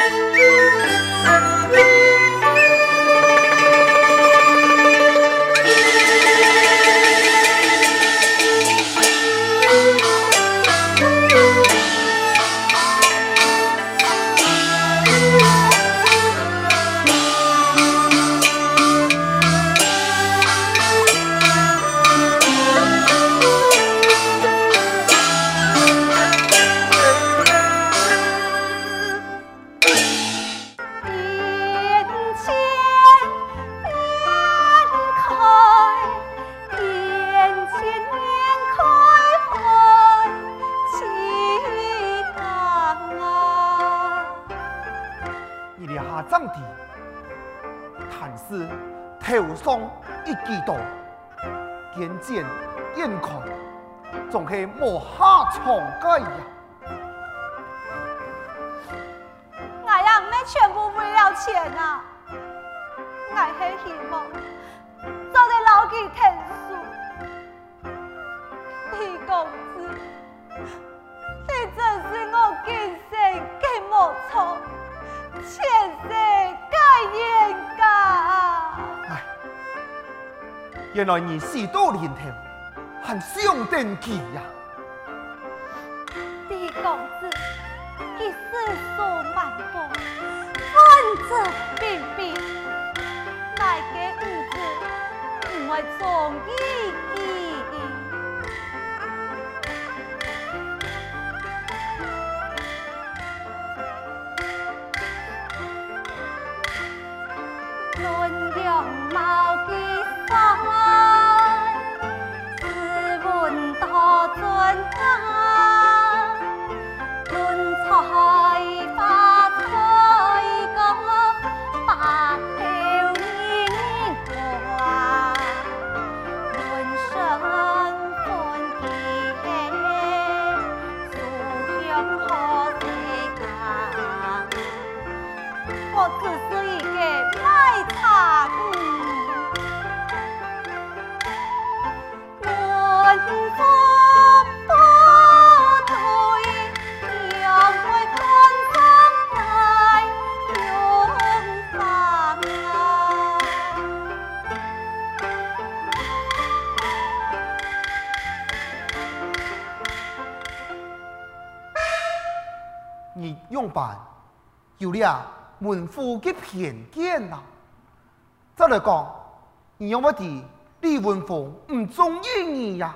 Música 莫下床盖呀！我呀，唔系全部为了钱啊！我系希望做得老几天数。李公子，你真是我今生嘅莫错，前世该应该。哎，原来你是多年头，很想登基呀！公子，你世数万般，汉子彬彬，乃给儿子唔会忠义义。有了门户的偏见呐！再来讲，你有冇的李文凤唔中意你呀？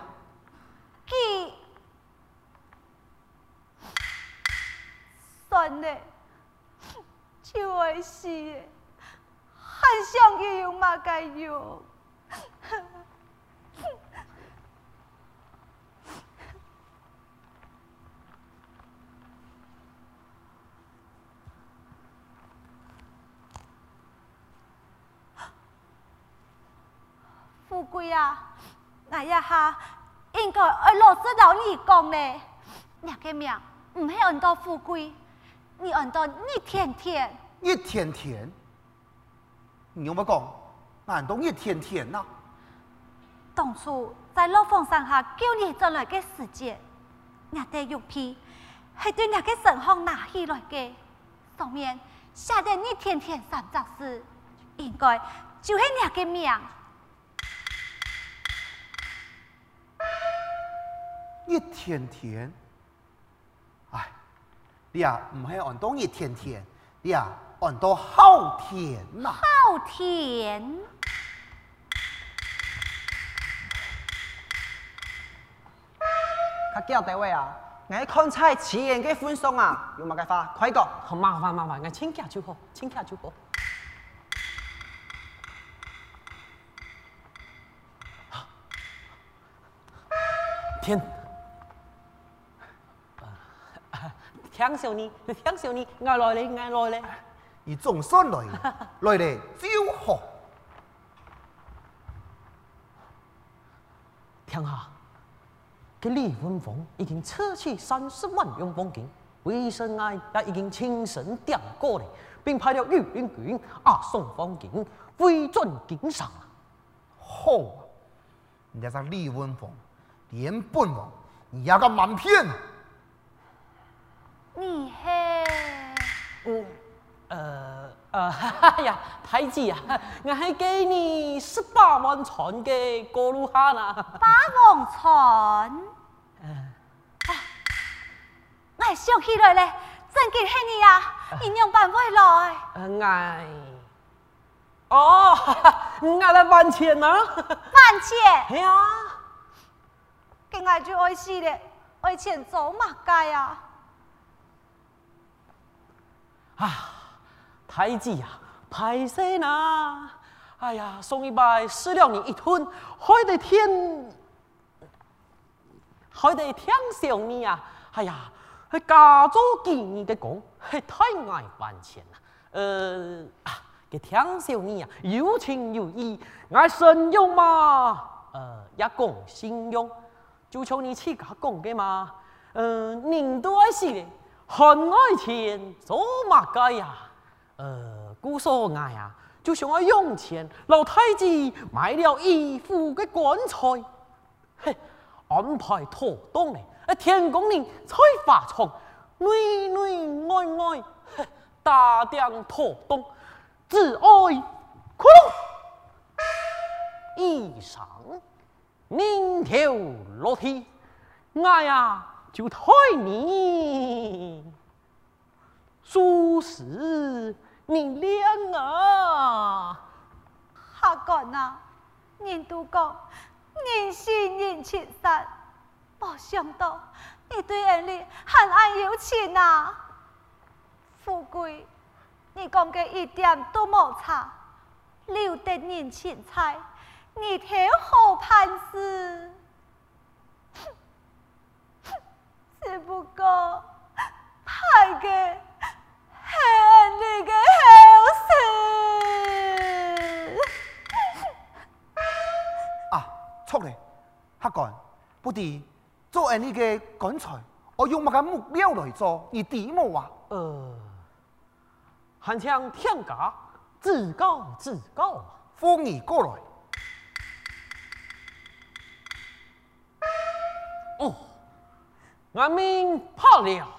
算嘞，就是，很想佢用嘛该用。富贵啊，那一下应该爱老实老你讲嘞，你个命唔系按到富贵，你按到一天天。一天天，你有冇讲？按到一天天呐？当初在老凤山下救你进来的时节，你的玉皮系对你个神风拿起来的，上面写的一天天三只字，应该就系你个名。一天天，哎，你啊唔系按到一天天，你啊按到好天呐！好天，他叫大位啊！我看菜前言嘅欢送啊，有冇计法？快讲！好麻烦麻烦，我请假就好，请假就好。天。听小你，享受你，我来嘞，我来嘞。你总算来，来咧就好。听下，这李文凤已经撤去三十万元俸金，魏生爱也已经亲身点过了，并派了御林军押送俸金，回转京上。好，人家上李文凤，连本王，你也敢瞒骗？你嘿，嗯，呃，哈 呀，太子啊，我还给你十八万船给过路哈呢。八王船。嗯。啊，我想起来咧，真给系你呀，你娘办未来。嗯，哎。哦，我来万钱呢。办钱。系啊。给我就爱死咧，爱钱做嘛该啊？啊。太子呀，歹势呐！哎呀，送一拜四两银一吨，害得天，害得天上你呀！哎呀，系家族给你的工，系太爱还钱了！呃，啊，给天上你呀，有情有义，爱信用嘛，呃，也讲信用，就求你自家讲嘅嘛，嗯、呃，人都爱死咧，还爱钱，做嘛该呀？呃，姑嫂爱呀，就想要用钱，老太子买了一副嘅棺材，嘿，安排妥当嘞。啊，天公令彩花床，内内外外，嘿，打点妥当，只爱窟窿，衣裳宁条裸体，爱呀就推你，舒适。你靓啊，阿哥呐，人都讲人心人情深，没想到你对俺哩还爱有钱呐。富贵，你讲嘅一点都冇差，留得人钱财，你条好办事，只不过派嘅。你个啊！错嘞，客官，不敌做安尼个棺材，我用乜个木料来做？你点么话？呃，还请天家自告自告，放你过来。哦，俺们怕了。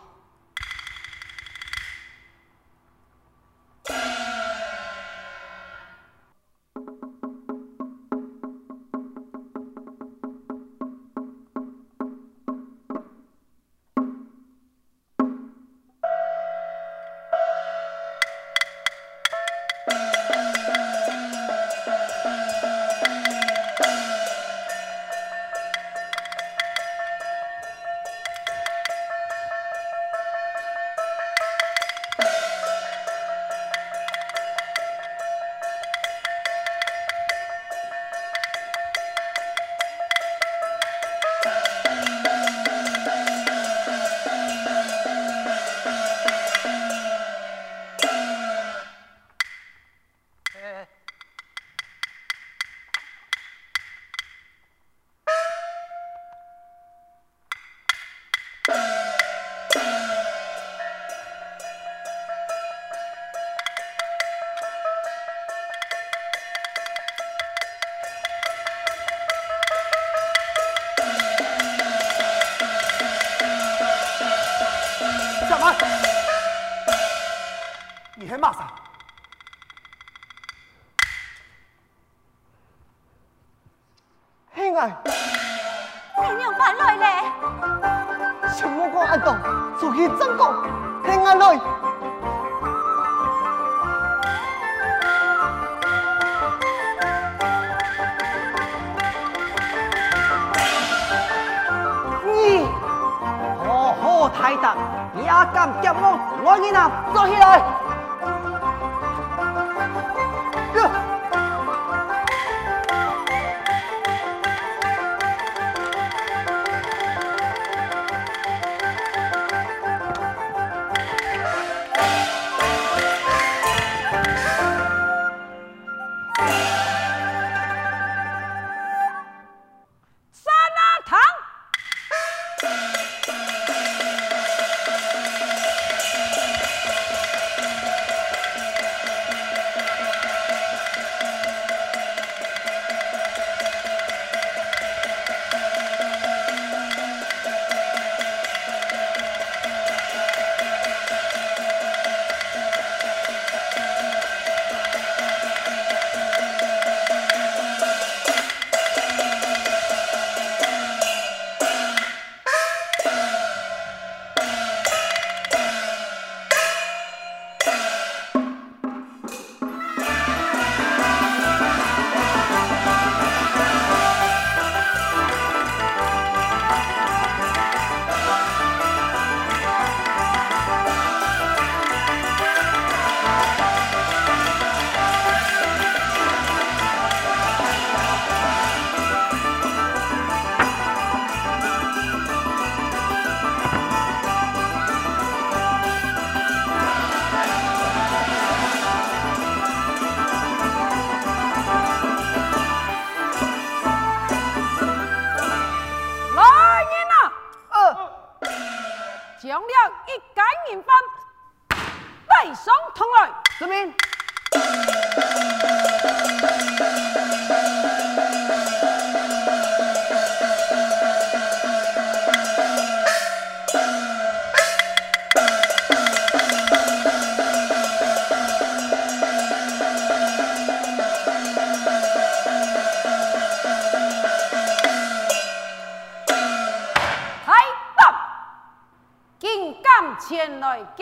太大，也敢夹我，我你呐，坐起。来，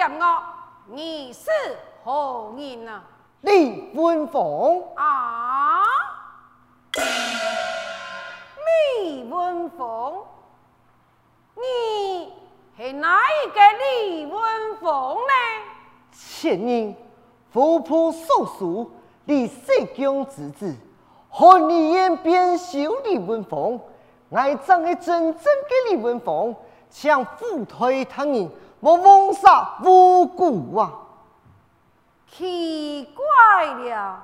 我，你是何人啊？李文凤啊，李文凤，你是哪一个李文凤呢？前任富仆叔叔李世江之子，和你演变小李文凤，爱长的真正的李文凤，向副推他人。我枉杀无辜啊！奇怪了，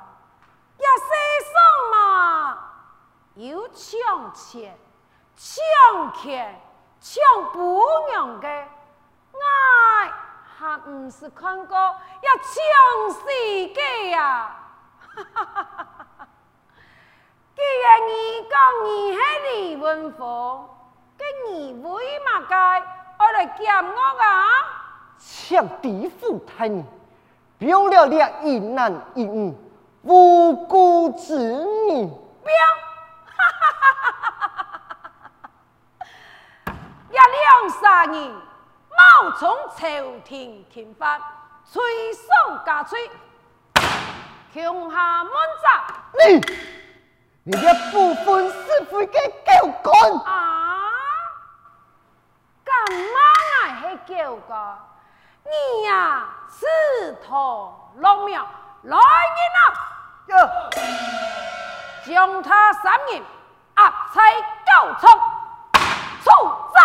一世上嘛，有抢钱、抢钱、抢不娘的，我还不是看过要抢死的呀！哈哈哈哈既然你讲你是李文凤，跟你为嘛该？我来见我啊！抢地府太人，标了俩一男一女，无辜之女。表，哈哈哈哈哈哈！一两三人，冒充朝廷廷法，吹送加吹，穷下满宅。你，你这不分是非的狗官！啊！干嘛还去叫个？你呀、啊，自投罗网，来人啊！将他三人押在高仓处斩。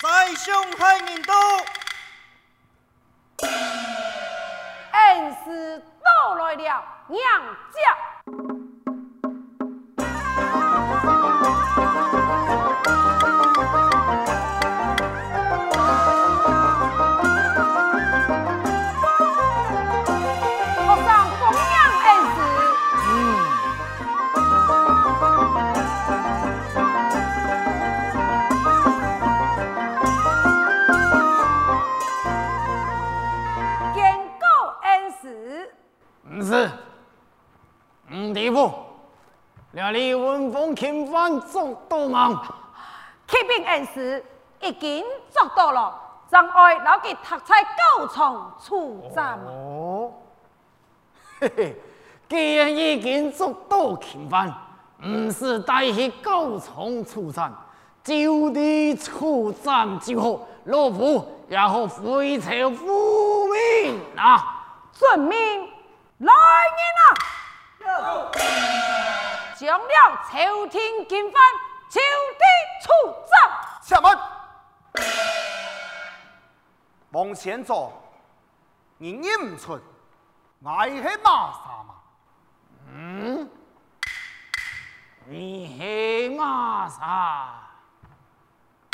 在上海人都，恩师到来了，娘家。侵犯捉到吗？启禀恩师，已经做到了，让爱老给读在高仓处斩。哦，嘿嘿，既然已经做到侵犯，唔是带去高仓处斩，就地处斩就好，老夫也好回朝复命啊！遵命，来人啊！将了朝廷禁犯，就地处斩。下门，往前走，你认唔出，我是马三嘛？嗯，你是马三？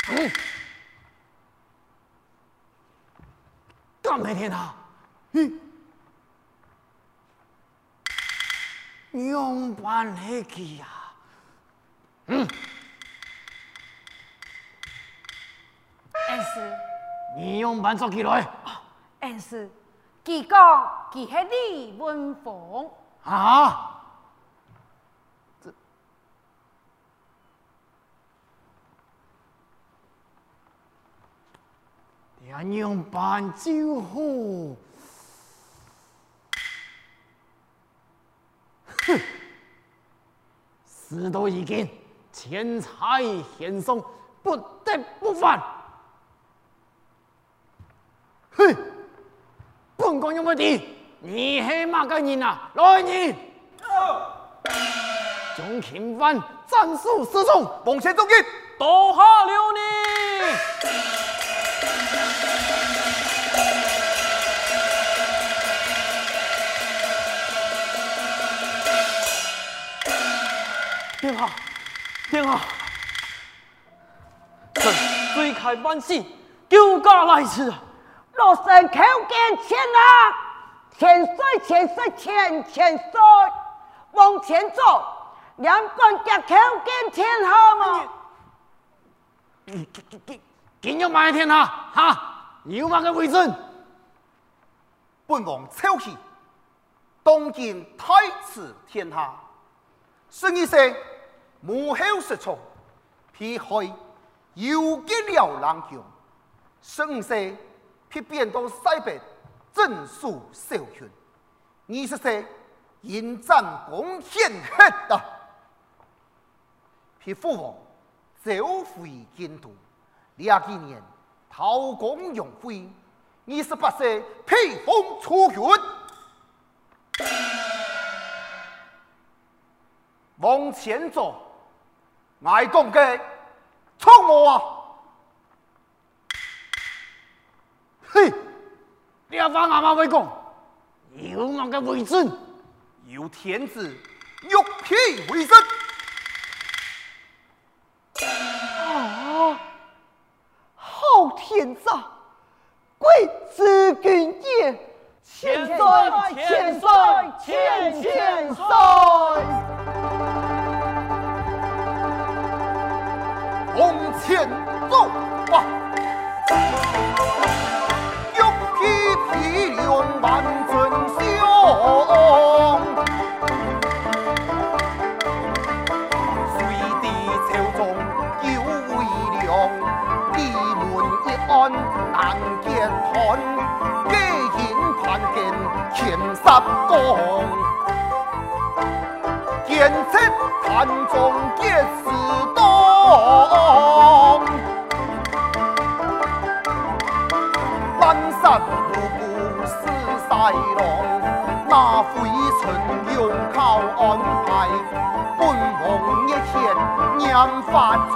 嗯，干咩天啊？嗯。用办起去呀？嗯，恩师，你用办做起来。恩师，佢讲佢系李文凤。啊？这，你用办就好。哼，事都已经，钱财献送，不得不犯。哼，本官有问题，你是哪个人啊？来人，将秦犯斩首示众，奉前奏议，多下留你。殿下，臣罪开万死，救驾来迟啊！落神口见千啊，千岁千岁千千岁，往前走，两关夹口见天下嘛。今日买天下，哈，有乜嘅为准？本王抽起，当今太子天下，孙医生母后失宠，偏开又结了郎强，孙医偏变到西北征戍小权，二十岁迎战攻陷黑的，偏父王走回京都，廿几年韬光养晦。二十八岁披风出巡，往前走，爱讲嘅冲我啊！嘿，你阿妈阿妈会讲，有我嘅为准？有天子玉璧为证。啊！好天子！贵子君也，千岁千岁千千岁，前走吧，玉璧披两万尊雄，随地朝中有为良，闭门一安难见判，几经判决千十公，见测坛中结死东，南山无故死西郎，那回春用靠安排，本王一天娘发愁。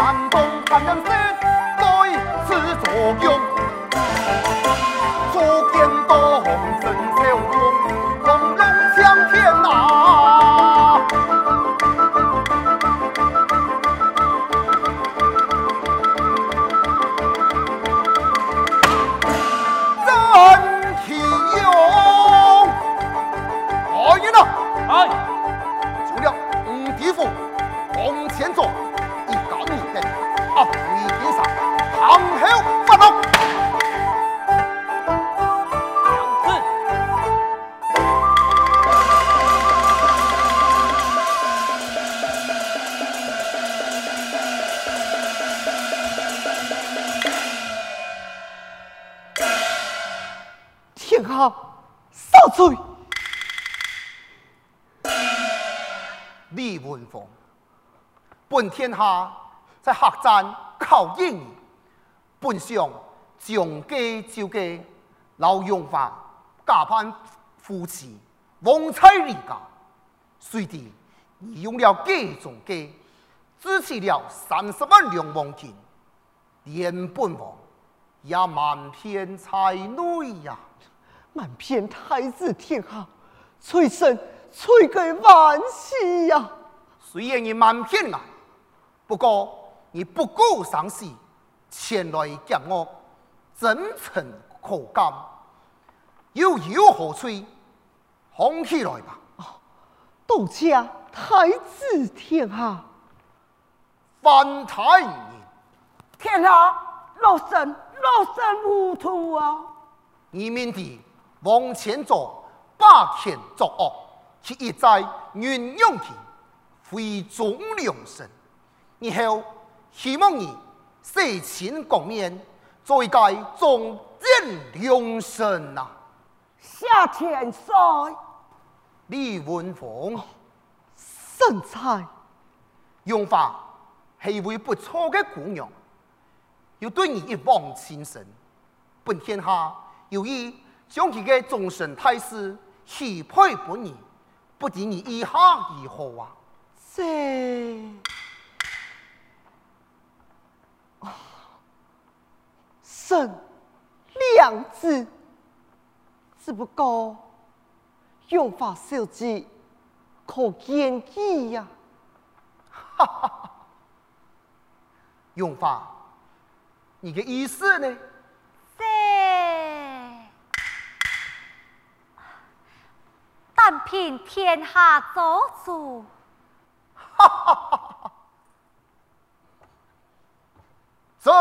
南风，看人声在此作用。天下少罪，李文凤，本天下在客栈靠应你，本想将计就计，老用法假扮夫妻，旺财离家，随地你用了计中计，支起了三十万两黄金，连本王也满篇才女呀！瞒骗太子天下，催生催给万世呀！虽然你满篇啊，不过你不顾丧事，前来见我，真诚可感，又有何罪？放起来吧！多谢太子殿下，范太医，天下老身老身糊涂啊！你们的往前走，霸权作恶，其一再运用其，非忠良臣。以后希望你洗清共面，做一个忠贞良臣呐。夏天帅，李文凤，身材，用法系一位不错的姑娘，又对你一往情深，本天下有意将佢嘅终身太师许配不你，不知你意下如何啊？这生两字，只不过用法小姐可见意呀！哈哈哈！用法，你的意思呢？这但凭天下做主，哈哈哈！真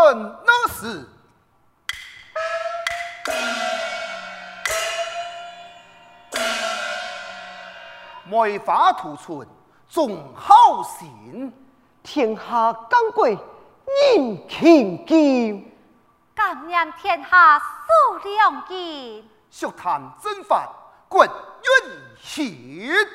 那是。梅花吐春众好心，天下刚贵人情坚，感念天下数量坚，俗谈真法滚运行。